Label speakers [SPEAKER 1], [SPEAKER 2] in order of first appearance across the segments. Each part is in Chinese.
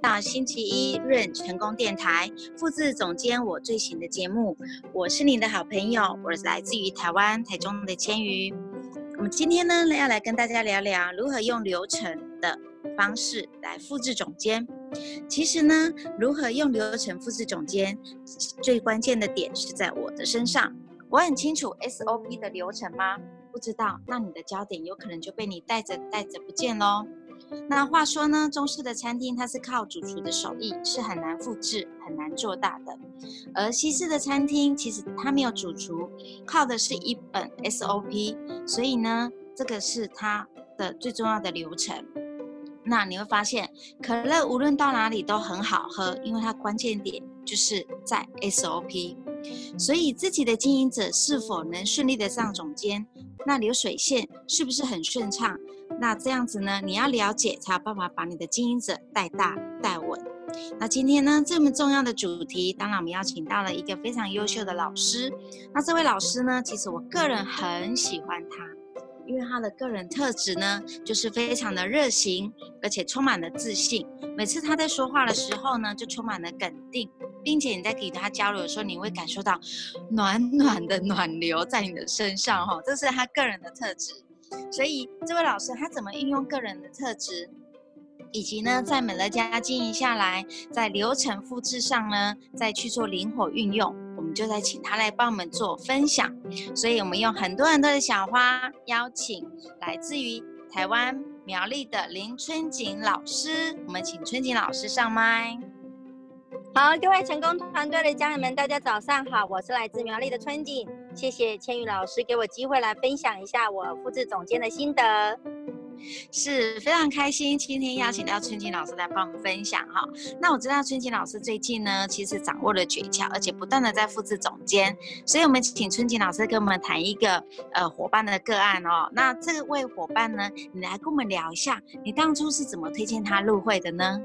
[SPEAKER 1] 到星期一润成功电台复制总监我最新的节目，我是你的好朋友，我是来自于台湾台中的千鱼。我们今天呢要来跟大家聊聊如何用流程的方式来复制总监。其实呢，如何用流程复制总监，最关键的点是在我的身上。我很清楚 SOP 的流程吗？知道，那你的焦点有可能就被你带着带着不见喽。那话说呢，中式的餐厅它是靠主厨的手艺，是很难复制、很难做大的。而西式的餐厅其实它没有主厨，靠的是一本 SOP，所以呢，这个是它的最重要的流程。那你会发现，可乐无论到哪里都很好喝，因为它关键点就是在 SOP。所以自己的经营者是否能顺利的上总监，那流水线是不是很顺畅？那这样子呢，你要了解才有办法把你的经营者带大带稳。那今天呢，这么重要的主题，当然我们邀请到了一个非常优秀的老师。那这位老师呢，其实我个人很喜欢他，因为他的个人特质呢，就是非常的热情，而且充满了自信。每次他在说话的时候呢，就充满了肯定，并且你在给他交流的时候，你会感受到暖 暖的暖流在你的身上，哈，这是他个人的特质。所以这位老师他怎么运用个人的特质，以及呢，在美乐家经营下来，在流程复制上呢，再去做灵活运用，我们就在请他来帮我们做分享。所以我们用很多很多的小花邀请来自于台湾苗栗的林春锦老师，我们请春锦老师上麦。
[SPEAKER 2] 好，各位成功团队的家人们，大家早上好，我是来自苗栗的春景，谢谢千羽老师给我机会来分享一下我复制总监的心得，
[SPEAKER 1] 是非常开心今天邀请到春景老师来帮我们分享哈。那我知道春景老师最近呢，其实掌握了诀窍，而且不断的在复制总监，所以我们请春景老师跟我们谈一个呃伙伴的个案哦。那这位伙伴呢，你来跟我们聊一下，你当初是怎么推荐他入会的呢？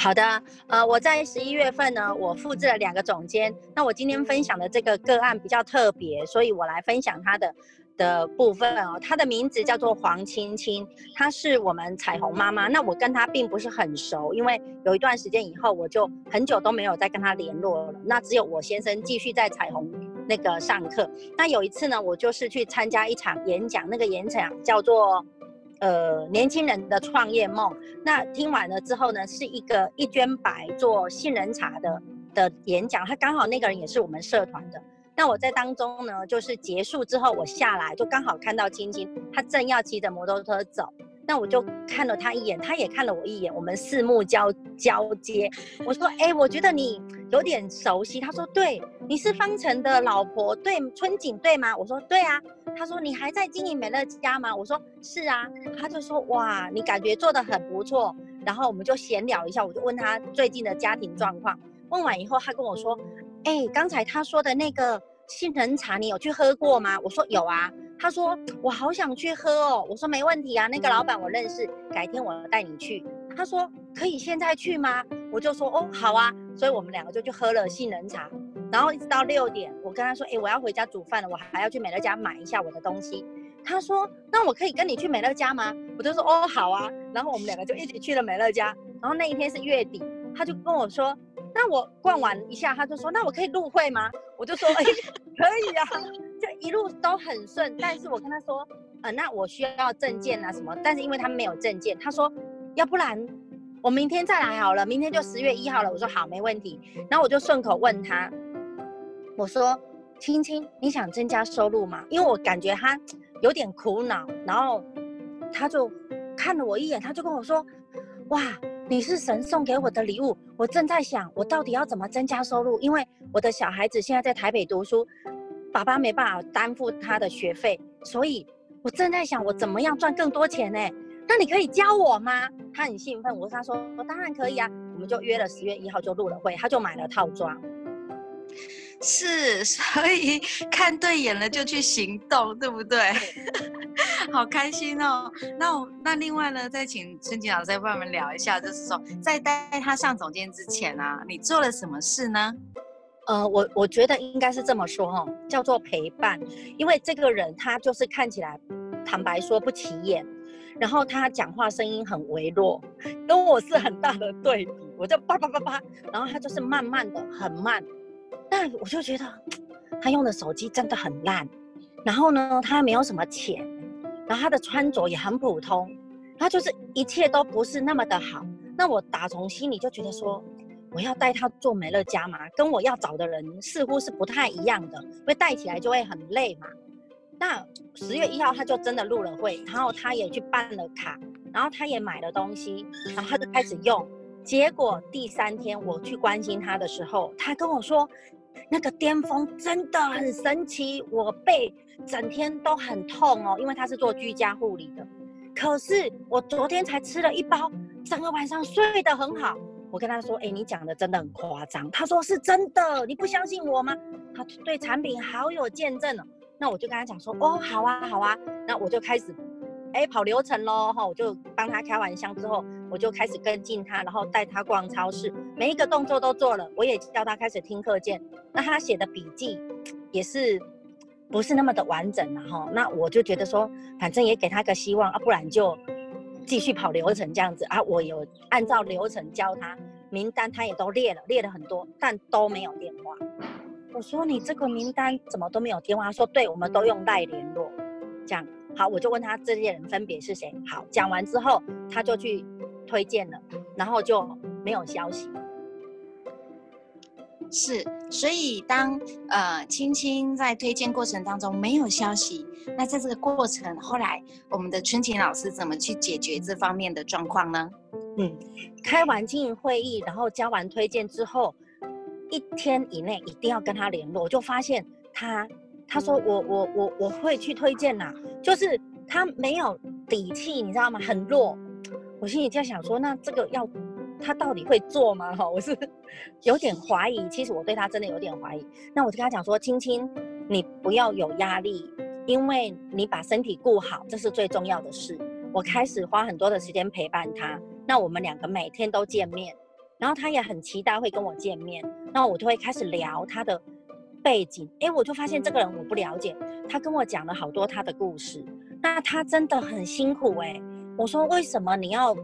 [SPEAKER 2] 好的，呃，我在十一月份呢，我复制了两个总监。那我今天分享的这个个案比较特别，所以我来分享他的的部分哦。他的名字叫做黄青青，她是我们彩虹妈妈。那我跟她并不是很熟，因为有一段时间以后，我就很久都没有再跟她联络了。那只有我先生继续在彩虹那个上课。那有一次呢，我就是去参加一场演讲，那个演讲叫做。呃，年轻人的创业梦。那听完了之后呢，是一个一捐白做杏仁茶的的演讲。他刚好那个人也是我们社团的。那我在当中呢，就是结束之后我下来，就刚好看到晶晶，他正要骑着摩托车走。那我就看了他一眼，他也看了我一眼，我们四目交交接。我说：“哎、欸，我觉得你有点熟悉。”他说：“对，你是方程的老婆，对，春景对吗？”我说：“对啊。”他说：“你还在经营美乐家吗？”我说：“是啊。”他就说：“哇，你感觉做得很不错。”然后我们就闲聊一下，我就问他最近的家庭状况。问完以后，他跟我说：“哎、欸，刚才他说的那个杏仁茶，你有去喝过吗？”我说：“有啊。”他说：“我好想去喝哦。”我说：“没问题啊，那个老板我认识，改天我带你去。”他说：“可以现在去吗？”我就说：“哦，好啊。”所以我们两个就去喝了杏仁茶，然后一直到六点，我跟他说：“哎，我要回家煮饭了，我还要去美乐家买一下我的东西。”他说：“那我可以跟你去美乐家吗？”我就说：“哦，好啊。”然后我们两个就一起去了美乐家。然后那一天是月底，他就跟我说：“那我逛完一下，他就说：‘那我可以入会吗？’我就说：‘哎，可以啊。’”一路都很顺，但是我跟他说，呃，那我需要证件啊什么，但是因为他没有证件，他说，要不然我明天再来好了，明天就十月一号了。我说好，没问题。然后我就顺口问他，我说，青青，你想增加收入吗？因为我感觉他有点苦恼，然后他就看了我一眼，他就跟我说，哇，你是神送给我的礼物。我正在想，我到底要怎么增加收入，因为我的小孩子现在在台北读书。爸爸没办法担负他的学费，所以我正在想我怎么样赚更多钱呢？那你可以教我吗？他很兴奋，我跟他说我当然可以啊，我们就约了十月一号就入了会，他就买了套装。
[SPEAKER 1] 是，所以看对眼了就去行动，对不对？好开心哦。那我那另外呢，再请春景老师再帮我们聊一下，就是说在带他上总监之前啊，你做了什么事呢？
[SPEAKER 2] 呃，我我觉得应该是这么说哈，叫做陪伴，因为这个人他就是看起来坦白说不起眼，然后他讲话声音很微弱，跟我是很大的对比。我就叭叭叭叭，然后他就是慢慢的很慢，但我就觉得他用的手机真的很烂。然后呢，他没有什么钱，然后他的穿着也很普通，他就是一切都不是那么的好。那我打从心里就觉得说，我要带他做美乐家嘛，跟我要找的人似乎是不太一样的，因为带起来就会很累嘛。那十月一号他就真的入了会，然后他也去办了卡，然后他也买了东西，然后他就开始用。结果第三天我去关心他的时候，他跟我说，那个巅峰真的很神奇，我背整天都很痛哦，因为他是做居家护理的。可是我昨天才吃了一包，整个晚上睡得很好。我跟他说：“哎，你讲的真的很夸张。”他说：“是真的，你不相信我吗？”他对产品好有见证哦。那我就跟他讲说：“哦，好啊，好啊。”那我就开始，哎，跑流程喽哈。我就帮他开完箱之后，我就开始跟进他，然后带他逛超市，每一个动作都做了。我也叫他开始听课件。那他写的笔记也是不是那么的完整了哈。那我就觉得说，反正也给他个希望啊，不然就。继续跑流程这样子啊，我有按照流程教他名单，他也都列了，列了很多，但都没有电话。我说你这个名单怎么都没有电话？他说对，我们都用赖联络。这样好，我就问他这些人分别是谁。好，讲完之后他就去推荐了，然后就没有消息。
[SPEAKER 1] 是，所以当呃青青在推荐过程当中没有消息，那在这个过程后来我们的春晴老师怎么去解决这方面的状况呢？
[SPEAKER 2] 嗯，开完经营会议，然后交完推荐之后，一天以内一定要跟他联络。我就发现他，他说我我我我会去推荐呐，就是他没有底气，你知道吗？很弱。我心里在想说，那这个要。他到底会做吗？哈，我是 有点怀疑。其实我对他真的有点怀疑。那我就跟他讲说：“青青，你不要有压力，因为你把身体顾好，这是最重要的事。”我开始花很多的时间陪伴他。那我们两个每天都见面，然后他也很期待会跟我见面。那我就会开始聊他的背景。哎，我就发现这个人我不了解。他跟我讲了好多他的故事。那他真的很辛苦哎。我说：“为什么你要？”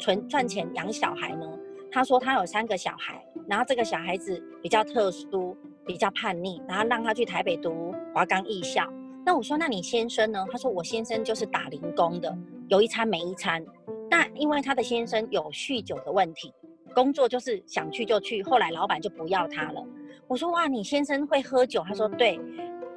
[SPEAKER 2] 存赚钱养小孩呢？他说他有三个小孩，然后这个小孩子比较特殊，比较叛逆，然后让他去台北读华冈艺校。那我说，那你先生呢？他说我先生就是打零工的，有一餐没一餐。那因为他的先生有酗酒的问题，工作就是想去就去，后来老板就不要他了。我说哇，你先生会喝酒？他说对。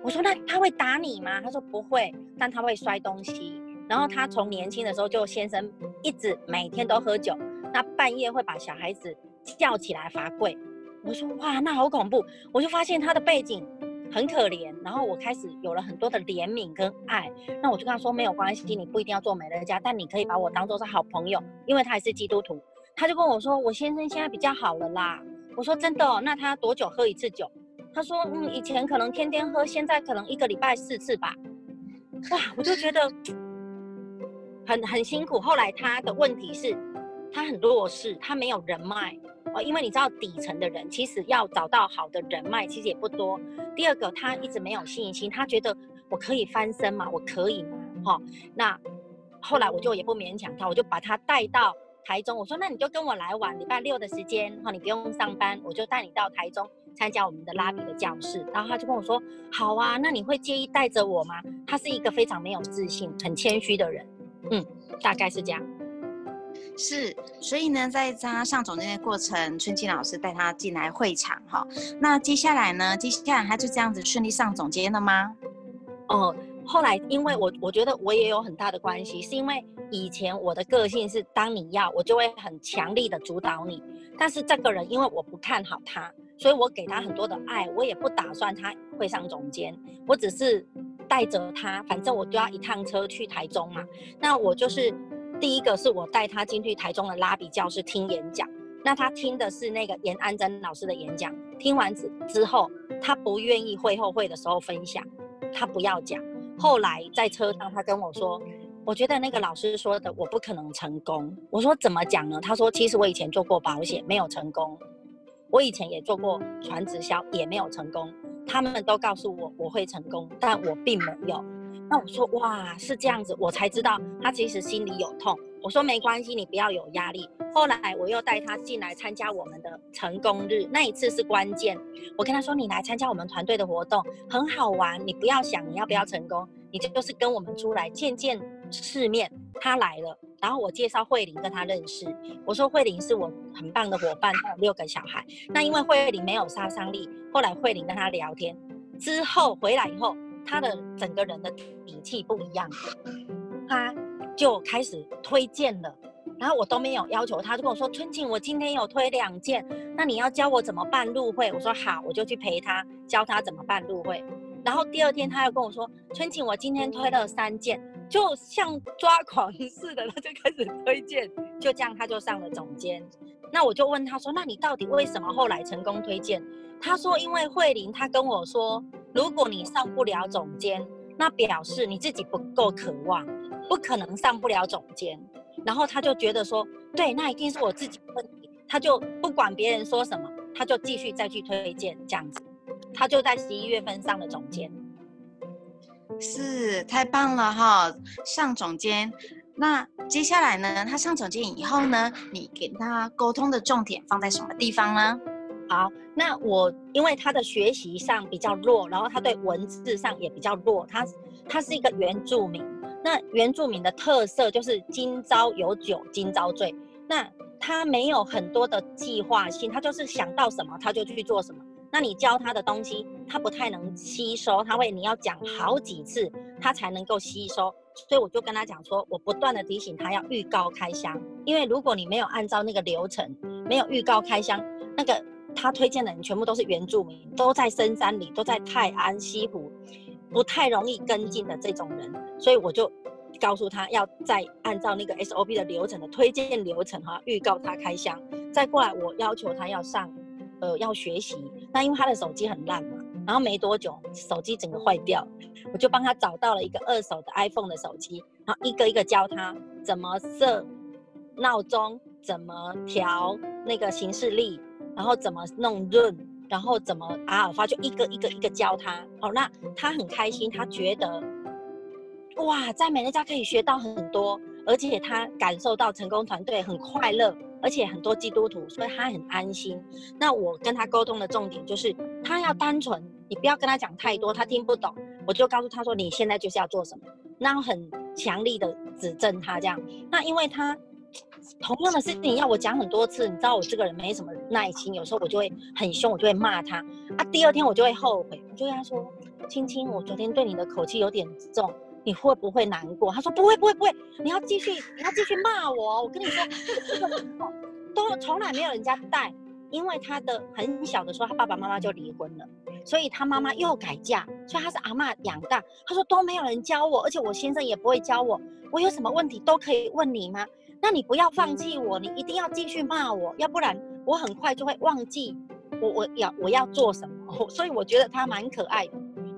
[SPEAKER 2] 我说那他会打你吗？他说不会，但他会摔东西。然后他从年轻的时候就先生一直每天都喝酒，那半夜会把小孩子叫起来罚跪。我说哇，那好恐怖！我就发现他的背景很可怜，然后我开始有了很多的怜悯跟爱。那我就跟他说没有关系，你不一定要做美乐家，但你可以把我当做是好朋友，因为他也是基督徒。他就跟我说，我先生现在比较好了啦。我说真的哦，那他多久喝一次酒？他说嗯，以前可能天天喝，现在可能一个礼拜四次吧。哇，我就觉得。很很辛苦，后来他的问题是，他很弱势，他没有人脉哦，因为你知道底层的人其实要找到好的人脉其实也不多。第二个，他一直没有信心，他觉得我可以翻身吗？我可以吗？哈、那后来我就也不勉强他，我就把他带到台中，我说那你就跟我来玩，礼拜六的时间哈，你不用上班，我就带你到台中参加我们的拉比的教室。然后他就跟我说，好啊，那你会介意带着我吗？他是一个非常没有自信、很谦虚的人。嗯，大概是这样。
[SPEAKER 1] 是，所以呢，在他上总监的过程，春晴老师带他进来会场哈。那接下来呢？接下来他就这样子顺利上总监了吗？
[SPEAKER 2] 哦，后来因为我我觉得我也有很大的关系，是因为以前我的个性是，当你要我就会很强力的主导你。但是这个人因为我不看好他，所以我给他很多的爱，我也不打算他会上总监，我只是。带着他，反正我都要一趟车去台中嘛。那我就是第一个，是我带他进去台中的拉比教室听演讲。那他听的是那个严安珍老师的演讲。听完之之后，他不愿意会后会的时候分享，他不要讲。后来在车上，他跟我说：“我觉得那个老师说的我不可能成功。”我说：“怎么讲呢？”他说：“其实我以前做过保险，没有成功。我以前也做过传直销，也没有成功。”他们都告诉我我会成功，但我并没有。那我说哇，是这样子，我才知道他其实心里有痛。我说没关系，你不要有压力。后来我又带他进来参加我们的成功日，那一次是关键。我跟他说，你来参加我们团队的活动很好玩，你不要想你要不要成功，你就是跟我们出来见见世面。他来了，然后我介绍慧玲跟他认识。我说慧玲是我很棒的伙伴，他有六个小孩。那因为慧玲没有杀伤力，后来慧玲跟他聊天之后回来以后，他的整个人的底气不一样，他就开始推荐了。然后我都没有要求，他就跟我说：“春晴，我今天有推两件，那你要教我怎么办入会？”我说：“好，我就去陪他，教他怎么办入会。”然后第二天他又跟我说：“春晴，我今天推了三件，就像抓狂似的，他就开始推荐，就这样他就上了总监。那我就问他说：‘那你到底为什么后来成功推荐？’他说：‘因为慧玲，他跟我说，如果你上不了总监，那表示你自己不够渴望，不可能上不了总监。’然后他就觉得说，对，那一定是我自己问题。他就不管别人说什么，他就继续再去推荐这样子。他就在十一月份上了总监，
[SPEAKER 1] 是太棒了哈！上总监，那接下来呢？他上总监以后呢？你给他沟通的重点放在什么地方呢？
[SPEAKER 2] 好，那我因为他的学习上比较弱，然后他对文字上也比较弱，他他是一个原住民。那原住民的特色就是今朝有酒今朝醉，那他没有很多的计划性，他就是想到什么他就去做什么。那你教他的东西，他不太能吸收，他会你要讲好几次他才能够吸收。所以我就跟他讲说，我不断的提醒他要预告开箱，因为如果你没有按照那个流程，没有预告开箱，那个他推荐的人全部都是原住民，都在深山里，都在泰安西湖。不太容易跟进的这种人，所以我就告诉他要再按照那个 SOP 的流程的推荐流程哈，预告他开箱，再过来我要求他要上，呃，要学习。那因为他的手机很烂嘛，然后没多久手机整个坏掉，我就帮他找到了一个二手的 iPhone 的手机，然后一个一个教他怎么设闹钟，怎么调那个行事历，然后怎么弄润。然后怎么阿尔法就一个一个一个教他哦，那他很开心，他觉得哇，在美乐家可以学到很多，而且他感受到成功团队很快乐，而且很多基督徒，所以他很安心。那我跟他沟通的重点就是，他要单纯，你不要跟他讲太多，他听不懂。我就告诉他说，你现在就是要做什么，然后很强力的指正他这样。那因为他。同样的事情要我讲很多次，你知道我这个人没什么耐心，有时候我就会很凶，我就会骂他啊。第二天我就会后悔，我就跟他说：“青青，我昨天对你的口气有点重，你会不会难过？”他说：“不会，不会，不会，你要继续，你要继续骂我。”我跟你说，都从来没有人家带，因为他的很小的时候，他爸爸妈妈就离婚了，所以他妈妈又改嫁，所以他是阿嬷养大。他说都没有人教我，而且我先生也不会教我，我有什么问题都可以问你吗？那你不要放弃我，你一定要继续骂我，要不然我很快就会忘记我我要我要做什么。所以我觉得他蛮可爱的。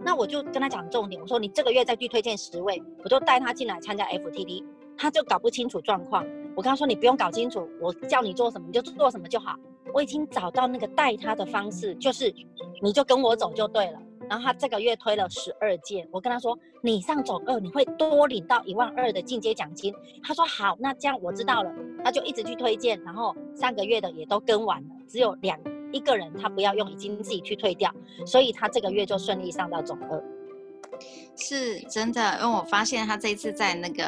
[SPEAKER 2] 那我就跟他讲重点，我说你这个月再去推荐十位，我就带他进来参加 FTD，。他就搞不清楚状况，我跟他说你不用搞清楚，我叫你做什么你就做什么就好。我已经找到那个带他的方式，就是你就跟我走就对了。然后他这个月推了十二件，我跟他说，你上总二你会多领到一万二的进阶奖金。他说好，那这样我知道了。他就一直去推荐，然后上个月的也都跟完了，只有两一个人他不要用，已经自己去退掉，所以他这个月就顺利上到总二。
[SPEAKER 1] 是真的，因为我发现他这次在那个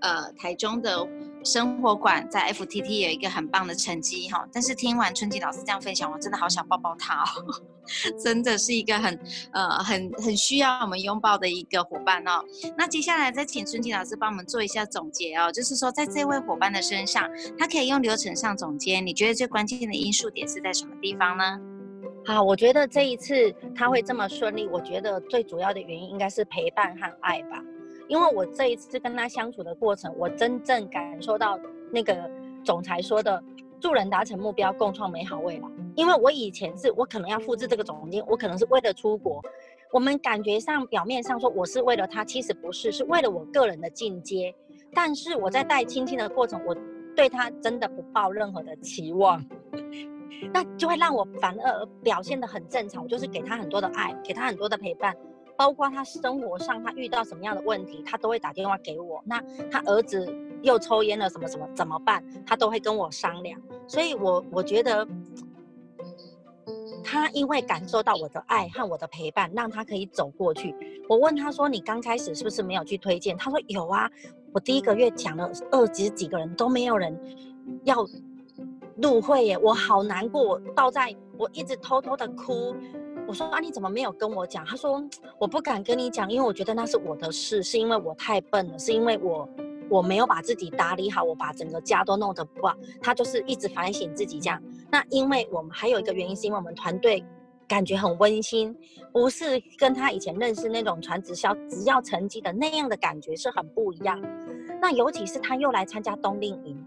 [SPEAKER 1] 呃台中的。生活馆在 FTT 有一个很棒的成绩哈，但是听完春晴老师这样分享，我真的好想抱抱他哦，真的是一个很呃很很需要我们拥抱的一个伙伴哦。那接下来再请春晴老师帮我们做一下总结哦，就是说在这位伙伴的身上，他可以用流程上总结，你觉得最关键的因素点是在什么地方呢？
[SPEAKER 2] 好，我觉得这一次他会这么顺利，我觉得最主要的原因应该是陪伴和爱吧。因为我这一次跟他相处的过程，我真正感受到那个总裁说的“助人达成目标，共创美好未来”。因为我以前是我可能要复制这个总监，我可能是为了出国。我们感觉上表面上说我是为了他，其实不是，是为了我个人的进阶。但是我在带青青的过程，我对他真的不抱任何的期望，那就会让我反而表现得很正常。我就是给他很多的爱，给他很多的陪伴。包括他生活上他遇到什么样的问题，他都会打电话给我。那他儿子又抽烟了，什么什么怎么办？他都会跟我商量。所以我我觉得。他因为感受到我的爱和我的陪伴，让他可以走过去。我问他说：“你刚开始是不是没有去推荐？”他说：“有啊，我第一个月讲了二十几个人都没有人要入会耶，我好难过，我倒在我一直偷偷的哭。”我说：“啊，你怎么没有跟我讲？”他说：“我不敢跟你讲，因为我觉得那是我的事，是因为我太笨了，是因为我。”我没有把自己打理好，我把整个家都弄得不好。他就是一直反省自己这样。那因为我们还有一个原因，是因为我们团队感觉很温馨，不是跟他以前认识那种传直销只要成绩的那样的感觉是很不一样。那尤其是他又来参加冬令营，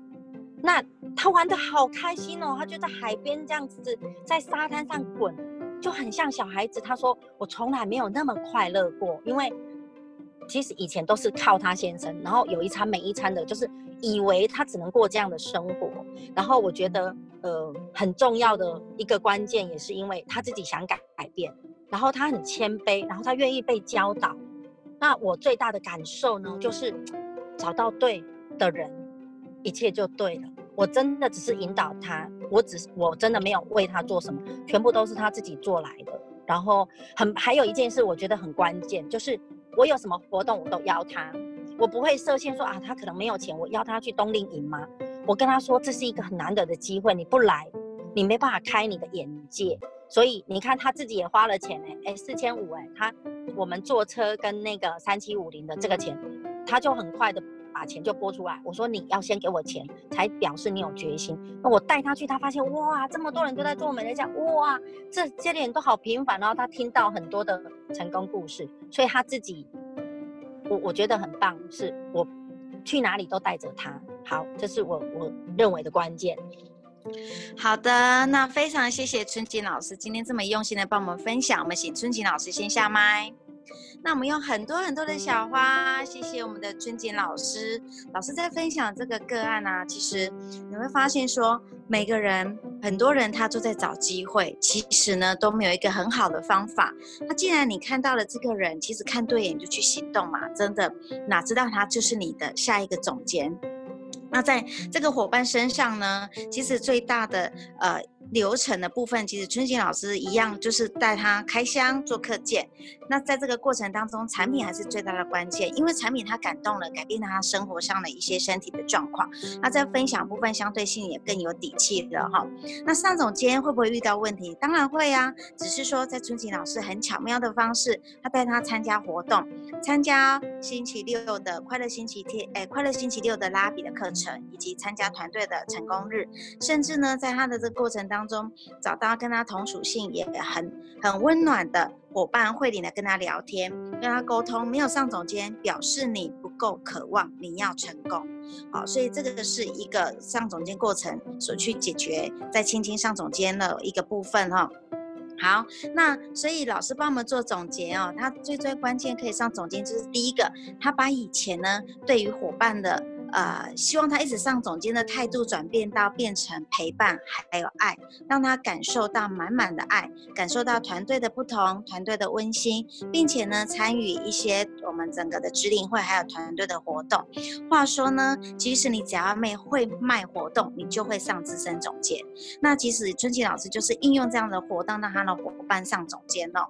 [SPEAKER 2] 那他玩得好开心哦，他就在海边这样子在沙滩上滚，就很像小孩子。他说我从来没有那么快乐过，因为。其实以前都是靠他先生，然后有一餐没一餐的，就是以为他只能过这样的生活。然后我觉得，呃，很重要的一个关键也是因为他自己想改改变，然后他很谦卑，然后他愿意被教导。那我最大的感受呢，就是找到对的人，一切就对了。我真的只是引导他，我只是我真的没有为他做什么，全部都是他自己做来的。然后很还有一件事，我觉得很关键，就是。我有什么活动，我都邀他，我不会设限说啊，他可能没有钱，我邀他去冬令营吗？我跟他说，这是一个很难得的机会，你不来，你没办法开你的眼界。所以你看他自己也花了钱哎，哎四千五哎，他我们坐车跟那个三七五零的这个钱，他就很快的。把钱就拨出来，我说你要先给我钱，才表示你有决心。那我带他去，他发现哇，这么多人都在做美乐家，哇，这这些人都好平凡。哦他听到很多的成功故事，所以他自己，我我觉得很棒，是我去哪里都带着他。好，这是我我认为的关键。
[SPEAKER 1] 好的，那非常谢谢春瑾老师今天这么用心的帮我们分享。我们请春瑾老师先下麦。那我们用很多很多的小花，谢谢我们的春瑾老师。老师在分享这个个案啊，其实你会发现说，每个人很多人他都在找机会，其实呢都没有一个很好的方法。那既然你看到了这个人，其实看对眼就去行动嘛，真的哪知道他就是你的下一个总监。那在这个伙伴身上呢，其实最大的呃。流程的部分，其实春瑾老师一样，就是带他开箱做课件。那在这个过程当中，产品还是最大的关键，因为产品他感动了，改变了他生活上的一些身体的状况。那在分享部分，相对性也更有底气了哈。那尚总监会不会遇到问题？当然会啊，只是说在春瑾老师很巧妙的方式，他带他参加活动，参加星期六的快乐星期天，哎，快乐星期六的拉比的课程，以及参加团队的成功日，甚至呢，在他的这个过程。当中找到跟他同属性也很很温暖的伙伴，慧玲的跟他聊天，跟他沟通，没有上总监表示你不够渴望，你要成功，好，所以这个是一个上总监过程所去解决在青青上总监的一个部分哈。好，那所以老师帮我们做总结哦，他最最关键可以上总监，就是第一个，他把以前呢对于伙伴的。呃，希望他一直上总监的态度转变到变成陪伴，还有爱，让他感受到满满的爱，感受到团队的不同，团队的温馨，并且呢，参与一些我们整个的职领会还有团队的活动。话说呢，其实你只要没会卖活动，你就会上资深总监。那其实春瑾老师就是应用这样的活动，让他的伙伴上总监哦。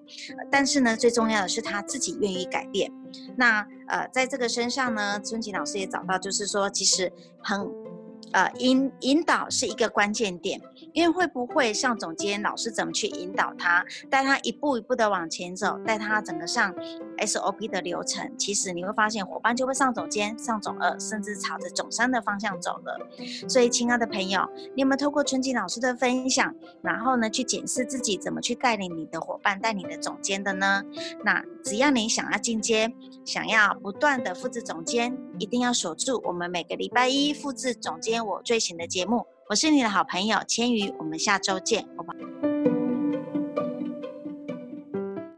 [SPEAKER 1] 但是呢，最重要的是他自己愿意改变。那呃，在这个身上呢，春琴老师也找到，就是说，其实很。呃，引引导是一个关键点，因为会不会上总监，老师怎么去引导他，带他一步一步的往前走，带他整个上 SOP 的流程，其实你会发现伙伴就会上总监、上总二，甚至朝着总三的方向走了。所以，亲爱的朋友，你有没有透过春瑾老师的分享，然后呢，去检视自己怎么去带领你的伙伴、带你的总监的呢？那只要你想要进阶，想要不断的复制总监，一定要锁住我们每个礼拜一复制总监。我最新的节目，我是你的好朋友千瑜，我们下周见，拜拜。